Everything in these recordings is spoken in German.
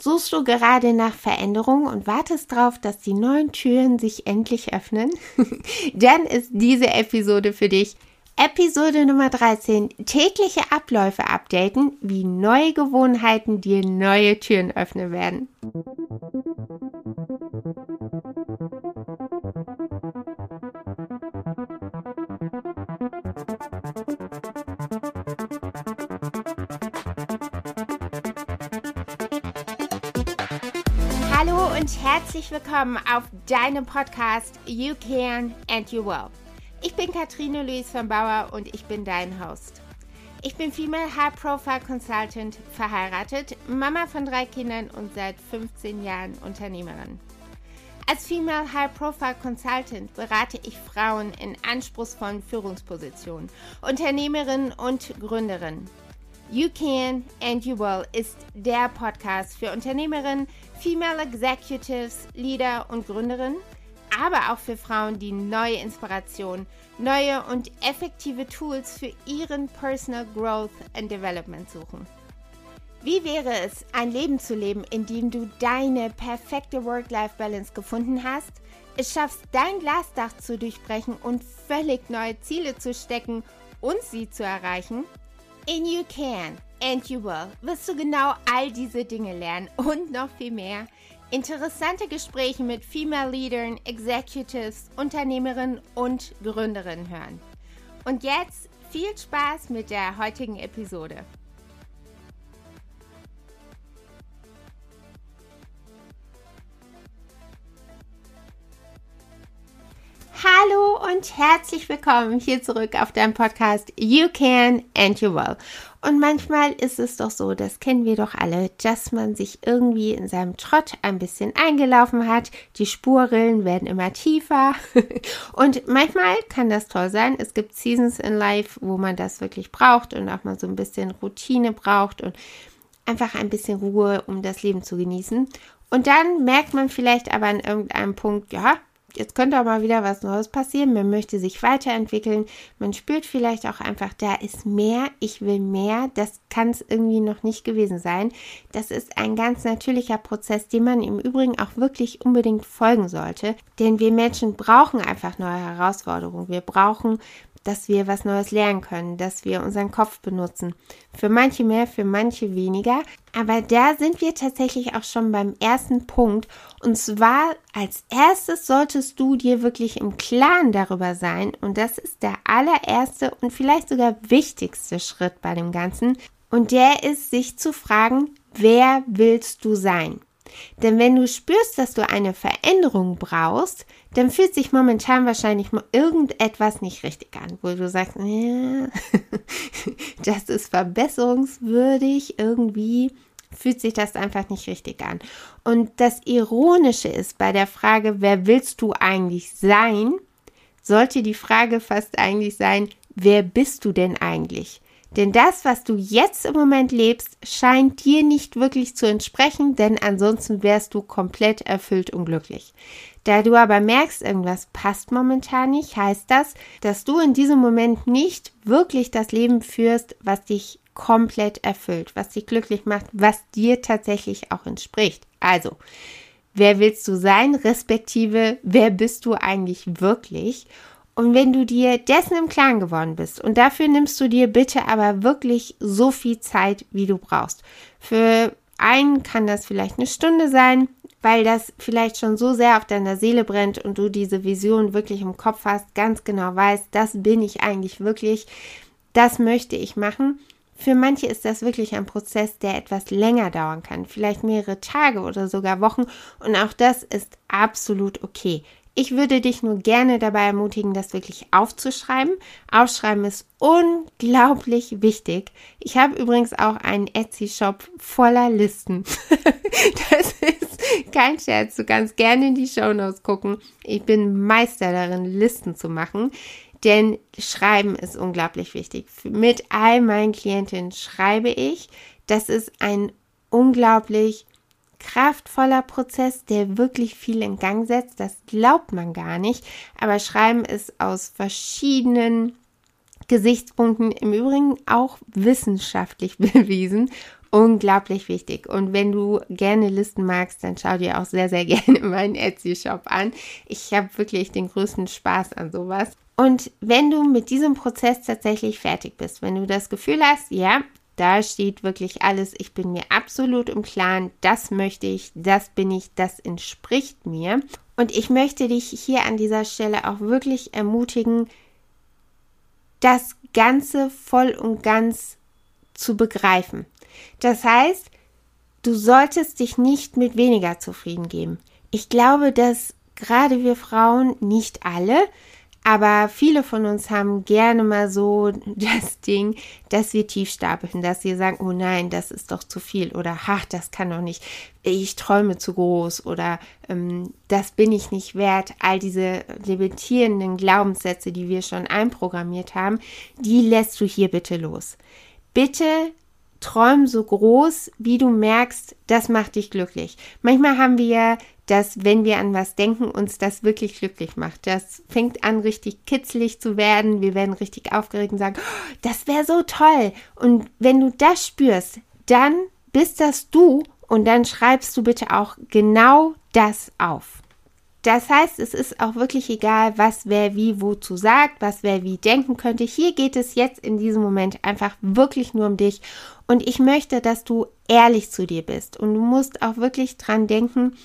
Suchst du gerade nach Veränderung und wartest darauf, dass die neuen Türen sich endlich öffnen? Dann ist diese Episode für dich. Episode Nummer 13. Tägliche Abläufe updaten, wie neue Gewohnheiten dir neue Türen öffnen werden. Hallo und herzlich willkommen auf deinem Podcast You Can and You Will. Ich bin Katrine Luis von Bauer und ich bin dein Host. Ich bin Female High Profile Consultant, verheiratet, Mama von drei Kindern und seit 15 Jahren Unternehmerin. Als Female High Profile Consultant berate ich Frauen in anspruchsvollen Führungspositionen, Unternehmerinnen und Gründerinnen. You Can and You Will ist der Podcast für Unternehmerinnen, Female Executives, Leader und Gründerinnen aber auch für Frauen, die neue Inspiration, neue und effektive Tools für ihren Personal Growth and Development suchen. Wie wäre es, ein Leben zu leben, in dem du deine perfekte Work-Life-Balance gefunden hast, es schaffst, dein Glasdach zu durchbrechen und völlig neue Ziele zu stecken und sie zu erreichen? In You Can and You Will wirst du genau all diese Dinge lernen und noch viel mehr Interessante Gespräche mit Female Leadern, Executives, Unternehmerinnen und Gründerinnen hören. Und jetzt viel Spaß mit der heutigen Episode. Hallo und herzlich willkommen hier zurück auf deinem Podcast You Can and You Will. Und manchmal ist es doch so, das kennen wir doch alle, dass man sich irgendwie in seinem Trott ein bisschen eingelaufen hat. Die Spurrillen werden immer tiefer. und manchmal kann das toll sein. Es gibt Seasons in Life, wo man das wirklich braucht und auch mal so ein bisschen Routine braucht und einfach ein bisschen Ruhe, um das Leben zu genießen. Und dann merkt man vielleicht aber an irgendeinem Punkt, ja, jetzt könnte auch mal wieder was Neues passieren. Man möchte sich weiterentwickeln. Man spürt vielleicht auch einfach, da ist mehr, ich will mehr. Das kann es irgendwie noch nicht gewesen sein. Das ist ein ganz natürlicher Prozess, dem man im Übrigen auch wirklich unbedingt folgen sollte. Denn wir Menschen brauchen einfach neue Herausforderungen. Wir brauchen dass wir was Neues lernen können, dass wir unseren Kopf benutzen. Für manche mehr, für manche weniger. Aber da sind wir tatsächlich auch schon beim ersten Punkt. Und zwar als erstes solltest du dir wirklich im Klaren darüber sein. Und das ist der allererste und vielleicht sogar wichtigste Schritt bei dem Ganzen. Und der ist, sich zu fragen, wer willst du sein? Denn wenn du spürst, dass du eine Veränderung brauchst, dann fühlt sich momentan wahrscheinlich irgendetwas nicht richtig an, wo du sagst, ja, das ist verbesserungswürdig, irgendwie fühlt sich das einfach nicht richtig an. Und das Ironische ist bei der Frage, wer willst du eigentlich sein, sollte die Frage fast eigentlich sein, wer bist du denn eigentlich? Denn das, was du jetzt im Moment lebst, scheint dir nicht wirklich zu entsprechen, denn ansonsten wärst du komplett erfüllt und glücklich. Da du aber merkst, irgendwas passt momentan nicht, heißt das, dass du in diesem Moment nicht wirklich das Leben führst, was dich komplett erfüllt, was dich glücklich macht, was dir tatsächlich auch entspricht. Also, wer willst du sein, respektive wer bist du eigentlich wirklich? Und wenn du dir dessen im Klaren geworden bist, und dafür nimmst du dir bitte aber wirklich so viel Zeit, wie du brauchst. Für einen kann das vielleicht eine Stunde sein, weil das vielleicht schon so sehr auf deiner Seele brennt und du diese Vision wirklich im Kopf hast, ganz genau weißt, das bin ich eigentlich wirklich, das möchte ich machen. Für manche ist das wirklich ein Prozess, der etwas länger dauern kann, vielleicht mehrere Tage oder sogar Wochen und auch das ist absolut okay. Ich würde dich nur gerne dabei ermutigen, das wirklich aufzuschreiben. Aufschreiben ist unglaublich wichtig. Ich habe übrigens auch einen Etsy-Shop voller Listen. das ist kein Scherz. Du kannst gerne in die Show Notes gucken. Ich bin Meister darin, Listen zu machen. Denn Schreiben ist unglaublich wichtig. Mit all meinen Klientinnen schreibe ich. Das ist ein unglaublich kraftvoller Prozess, der wirklich viel in Gang setzt. Das glaubt man gar nicht. Aber Schreiben ist aus verschiedenen Gesichtspunkten im Übrigen auch wissenschaftlich bewiesen unglaublich wichtig. Und wenn du gerne Listen magst, dann schau dir auch sehr, sehr gerne meinen Etsy-Shop an. Ich habe wirklich den größten Spaß an sowas. Und wenn du mit diesem Prozess tatsächlich fertig bist, wenn du das Gefühl hast, ja, da steht wirklich alles, ich bin mir absolut im Klaren, das möchte ich, das bin ich, das entspricht mir. Und ich möchte dich hier an dieser Stelle auch wirklich ermutigen, das Ganze voll und ganz zu begreifen. Das heißt, du solltest dich nicht mit weniger zufrieden geben. Ich glaube, dass gerade wir Frauen, nicht alle, aber viele von uns haben gerne mal so das Ding, dass wir tief stapeln, dass wir sagen, oh nein, das ist doch zu viel oder ach, das kann doch nicht, ich träume zu groß oder ähm, das bin ich nicht wert. All diese limitierenden Glaubenssätze, die wir schon einprogrammiert haben, die lässt du hier bitte los. Bitte träum so groß, wie du merkst, das macht dich glücklich. Manchmal haben wir ja, dass wenn wir an was denken, uns das wirklich glücklich macht. Das fängt an, richtig kitzlig zu werden. Wir werden richtig aufgeregt und sagen, oh, das wäre so toll. Und wenn du das spürst, dann bist das du und dann schreibst du bitte auch genau das auf. Das heißt, es ist auch wirklich egal, was wer wie wozu sagt, was wer wie denken könnte. Hier geht es jetzt in diesem Moment einfach wirklich nur um dich. Und ich möchte, dass du ehrlich zu dir bist. Und du musst auch wirklich dran denken,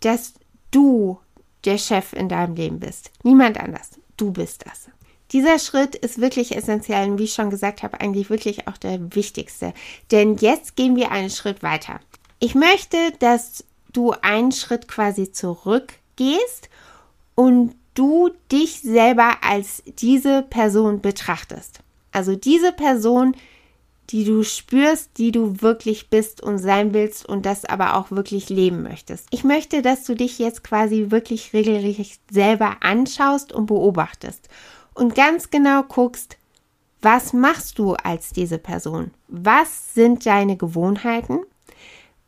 dass du der Chef in deinem Leben bist. Niemand anders. Du bist das. Dieser Schritt ist wirklich essentiell und wie ich schon gesagt habe, eigentlich wirklich auch der wichtigste. Denn jetzt gehen wir einen Schritt weiter. Ich möchte, dass du einen Schritt quasi zurück gehst und du dich selber als diese Person betrachtest. Also diese Person, die du spürst, die du wirklich bist und sein willst und das aber auch wirklich leben möchtest. Ich möchte, dass du dich jetzt quasi wirklich regelrecht selber anschaust und beobachtest und ganz genau guckst, was machst du als diese Person? Was sind deine Gewohnheiten?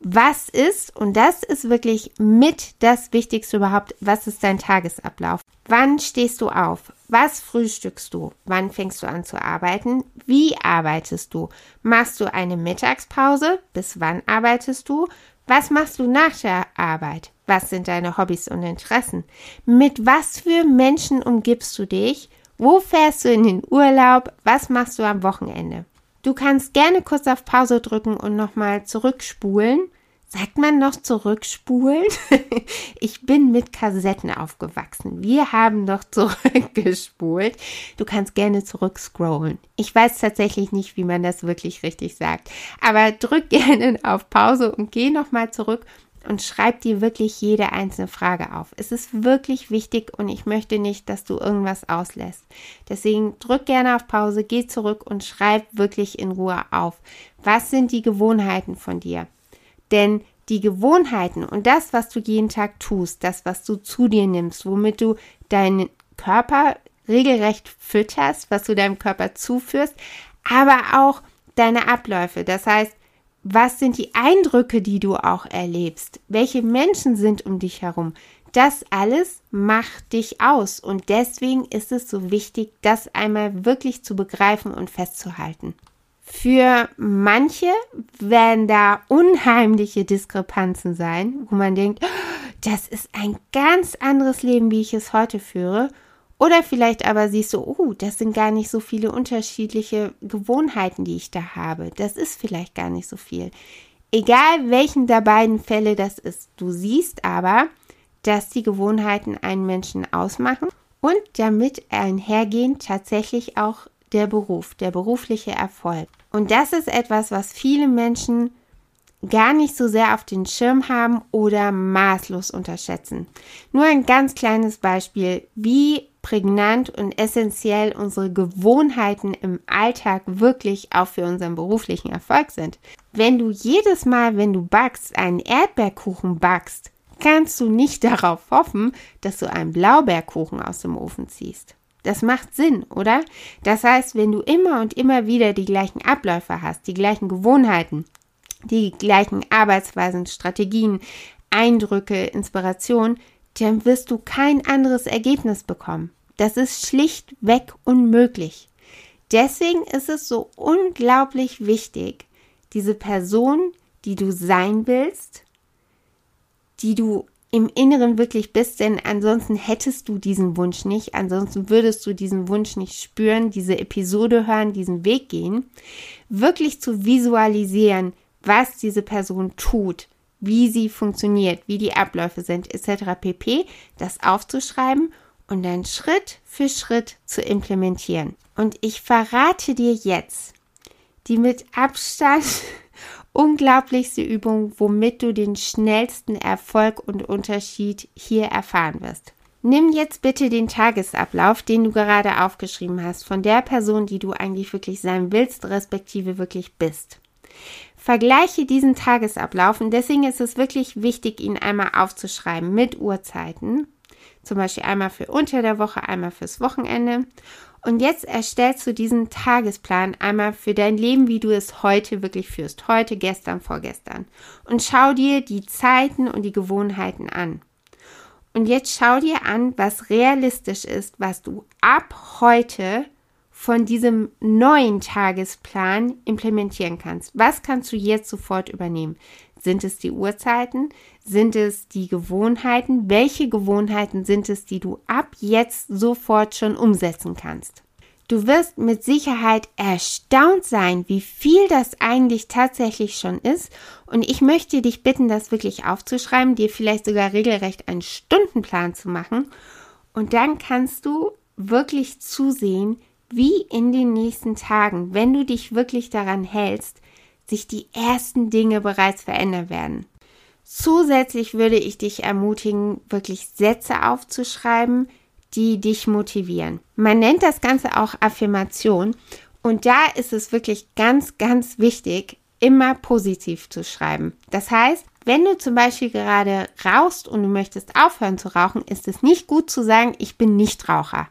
Was ist, und das ist wirklich mit das Wichtigste überhaupt, was ist dein Tagesablauf? Wann stehst du auf? Was frühstückst du? Wann fängst du an zu arbeiten? Wie arbeitest du? Machst du eine Mittagspause? Bis wann arbeitest du? Was machst du nach der Arbeit? Was sind deine Hobbys und Interessen? Mit was für Menschen umgibst du dich? Wo fährst du in den Urlaub? Was machst du am Wochenende? Du kannst gerne kurz auf Pause drücken und nochmal zurückspulen. Sagt man noch zurückspulen? ich bin mit Kassetten aufgewachsen. Wir haben noch zurückgespult. Du kannst gerne zurückscrollen. Ich weiß tatsächlich nicht, wie man das wirklich richtig sagt. Aber drück gerne auf Pause und geh nochmal zurück und schreib dir wirklich jede einzelne Frage auf. Es ist wirklich wichtig und ich möchte nicht, dass du irgendwas auslässt. Deswegen drück gerne auf Pause, geh zurück und schreib wirklich in Ruhe auf. Was sind die Gewohnheiten von dir? Denn die Gewohnheiten und das, was du jeden Tag tust, das, was du zu dir nimmst, womit du deinen Körper regelrecht fütterst, was du deinem Körper zuführst, aber auch deine Abläufe. Das heißt, was sind die Eindrücke, die du auch erlebst? Welche Menschen sind um dich herum? Das alles macht dich aus und deswegen ist es so wichtig, das einmal wirklich zu begreifen und festzuhalten. Für manche werden da unheimliche Diskrepanzen sein, wo man denkt, das ist ein ganz anderes Leben, wie ich es heute führe. Oder vielleicht aber siehst du, oh, das sind gar nicht so viele unterschiedliche Gewohnheiten, die ich da habe. Das ist vielleicht gar nicht so viel. Egal welchen der beiden Fälle das ist, du siehst aber, dass die Gewohnheiten einen Menschen ausmachen und damit einhergehen tatsächlich auch der Beruf, der berufliche Erfolg. Und das ist etwas, was viele Menschen gar nicht so sehr auf den Schirm haben oder maßlos unterschätzen. Nur ein ganz kleines Beispiel, wie prägnant und essentiell unsere Gewohnheiten im Alltag wirklich auch für unseren beruflichen Erfolg sind. Wenn du jedes Mal, wenn du backst, einen Erdbeerkuchen backst, kannst du nicht darauf hoffen, dass du einen Blaubeerkuchen aus dem Ofen ziehst. Das macht Sinn, oder? Das heißt, wenn du immer und immer wieder die gleichen Abläufe hast, die gleichen Gewohnheiten, die gleichen Arbeitsweisen, Strategien, Eindrücke, Inspiration, dann wirst du kein anderes Ergebnis bekommen. Das ist schlichtweg unmöglich. Deswegen ist es so unglaublich wichtig, diese Person, die du sein willst, die du im Inneren wirklich bist, denn ansonsten hättest du diesen Wunsch nicht, ansonsten würdest du diesen Wunsch nicht spüren, diese Episode hören, diesen Weg gehen, wirklich zu visualisieren, was diese Person tut, wie sie funktioniert, wie die Abläufe sind, etc. pp, das aufzuschreiben und dann Schritt für Schritt zu implementieren. Und ich verrate dir jetzt die mit Abstand unglaublichste Übung, womit du den schnellsten Erfolg und Unterschied hier erfahren wirst. Nimm jetzt bitte den Tagesablauf, den du gerade aufgeschrieben hast, von der Person, die du eigentlich wirklich sein willst, respektive wirklich bist. Vergleiche diesen Tagesablauf und deswegen ist es wirklich wichtig, ihn einmal aufzuschreiben mit Uhrzeiten. Zum Beispiel einmal für unter der Woche, einmal fürs Wochenende und jetzt erstellst du diesen Tagesplan einmal für dein Leben, wie du es heute wirklich führst. Heute, gestern, vorgestern. Und schau dir die Zeiten und die Gewohnheiten an. Und jetzt schau dir an, was realistisch ist, was du ab heute von diesem neuen Tagesplan implementieren kannst. Was kannst du jetzt sofort übernehmen? Sind es die Uhrzeiten? Sind es die Gewohnheiten? Welche Gewohnheiten sind es, die du ab jetzt sofort schon umsetzen kannst? Du wirst mit Sicherheit erstaunt sein, wie viel das eigentlich tatsächlich schon ist. Und ich möchte dich bitten, das wirklich aufzuschreiben, dir vielleicht sogar regelrecht einen Stundenplan zu machen. Und dann kannst du wirklich zusehen, wie in den nächsten Tagen, wenn du dich wirklich daran hältst, sich die ersten Dinge bereits verändern werden. Zusätzlich würde ich dich ermutigen, wirklich Sätze aufzuschreiben, die dich motivieren. Man nennt das Ganze auch Affirmation und da ist es wirklich ganz, ganz wichtig, immer positiv zu schreiben. Das heißt, wenn du zum Beispiel gerade rauchst und du möchtest aufhören zu rauchen, ist es nicht gut zu sagen, ich bin Nichtraucher.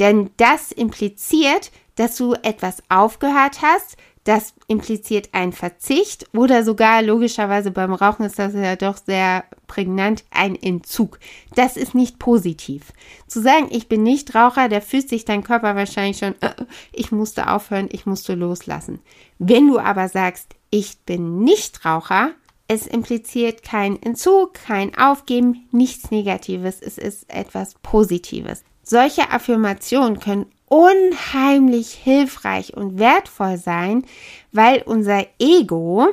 Denn das impliziert, dass du etwas aufgehört hast, das impliziert einen Verzicht oder sogar logischerweise beim Rauchen ist das ja doch sehr prägnant ein Entzug. Das ist nicht positiv. Zu sagen, ich bin nicht Raucher, da fühlt sich dein Körper wahrscheinlich schon, äh, ich musste aufhören, ich musste loslassen. Wenn du aber sagst, ich bin nicht Raucher, es impliziert kein Entzug, kein Aufgeben, nichts Negatives, es ist etwas Positives. Solche Affirmationen können unheimlich hilfreich und wertvoll sein, weil unser Ego,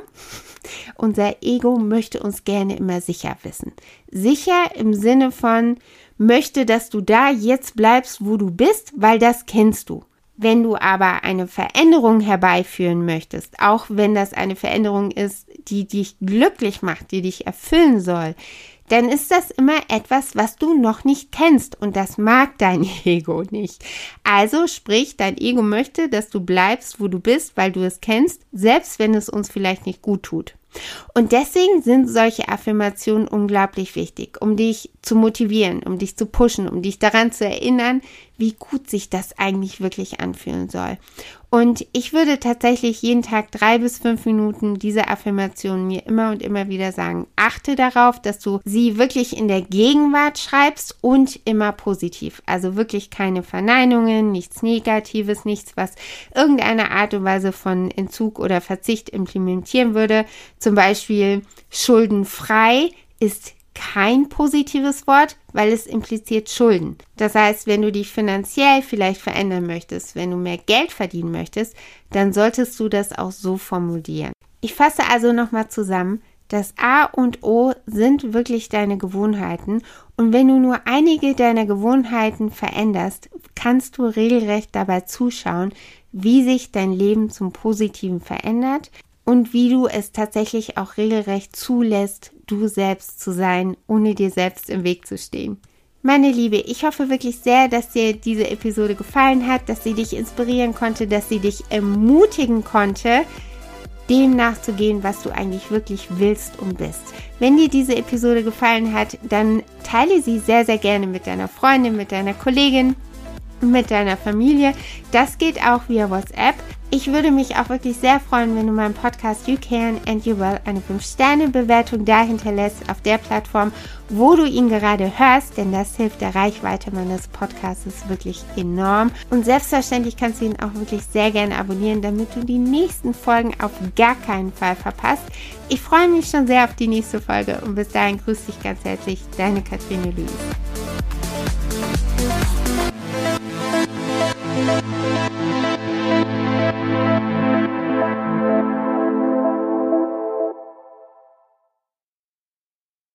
unser Ego möchte uns gerne immer sicher wissen. Sicher im Sinne von möchte, dass du da jetzt bleibst, wo du bist, weil das kennst du. Wenn du aber eine Veränderung herbeiführen möchtest, auch wenn das eine Veränderung ist, die dich glücklich macht, die dich erfüllen soll, dann ist das immer etwas, was du noch nicht kennst und das mag dein Ego nicht. Also sprich, dein Ego möchte, dass du bleibst, wo du bist, weil du es kennst, selbst wenn es uns vielleicht nicht gut tut. Und deswegen sind solche Affirmationen unglaublich wichtig, um dich zu motivieren, um dich zu pushen, um dich daran zu erinnern, wie gut sich das eigentlich wirklich anfühlen soll. Und ich würde tatsächlich jeden Tag drei bis fünf Minuten diese Affirmationen mir immer und immer wieder sagen. Achte darauf, dass du sie wirklich in der Gegenwart schreibst und immer positiv. Also wirklich keine Verneinungen, nichts Negatives, nichts, was irgendeine Art und Weise von Entzug oder Verzicht implementieren würde. Zum Beispiel schuldenfrei ist kein positives Wort, weil es impliziert Schulden. Das heißt, wenn du dich finanziell vielleicht verändern möchtest, wenn du mehr Geld verdienen möchtest, dann solltest du das auch so formulieren. Ich fasse also nochmal zusammen. Das A und O sind wirklich deine Gewohnheiten und wenn du nur einige deiner Gewohnheiten veränderst, kannst du regelrecht dabei zuschauen, wie sich dein Leben zum Positiven verändert, und wie du es tatsächlich auch regelrecht zulässt, du selbst zu sein, ohne dir selbst im Weg zu stehen. Meine Liebe, ich hoffe wirklich sehr, dass dir diese Episode gefallen hat, dass sie dich inspirieren konnte, dass sie dich ermutigen konnte, dem nachzugehen, was du eigentlich wirklich willst und bist. Wenn dir diese Episode gefallen hat, dann teile sie sehr, sehr gerne mit deiner Freundin, mit deiner Kollegin mit deiner Familie. Das geht auch via WhatsApp. Ich würde mich auch wirklich sehr freuen, wenn du meinem Podcast You Can and You Will eine 5-Sterne-Bewertung da hinterlässt auf der Plattform, wo du ihn gerade hörst, denn das hilft der Reichweite meines Podcasts wirklich enorm. Und selbstverständlich kannst du ihn auch wirklich sehr gerne abonnieren, damit du die nächsten Folgen auf gar keinen Fall verpasst. Ich freue mich schon sehr auf die nächste Folge und bis dahin grüß dich ganz herzlich, deine Kathrine Lüß.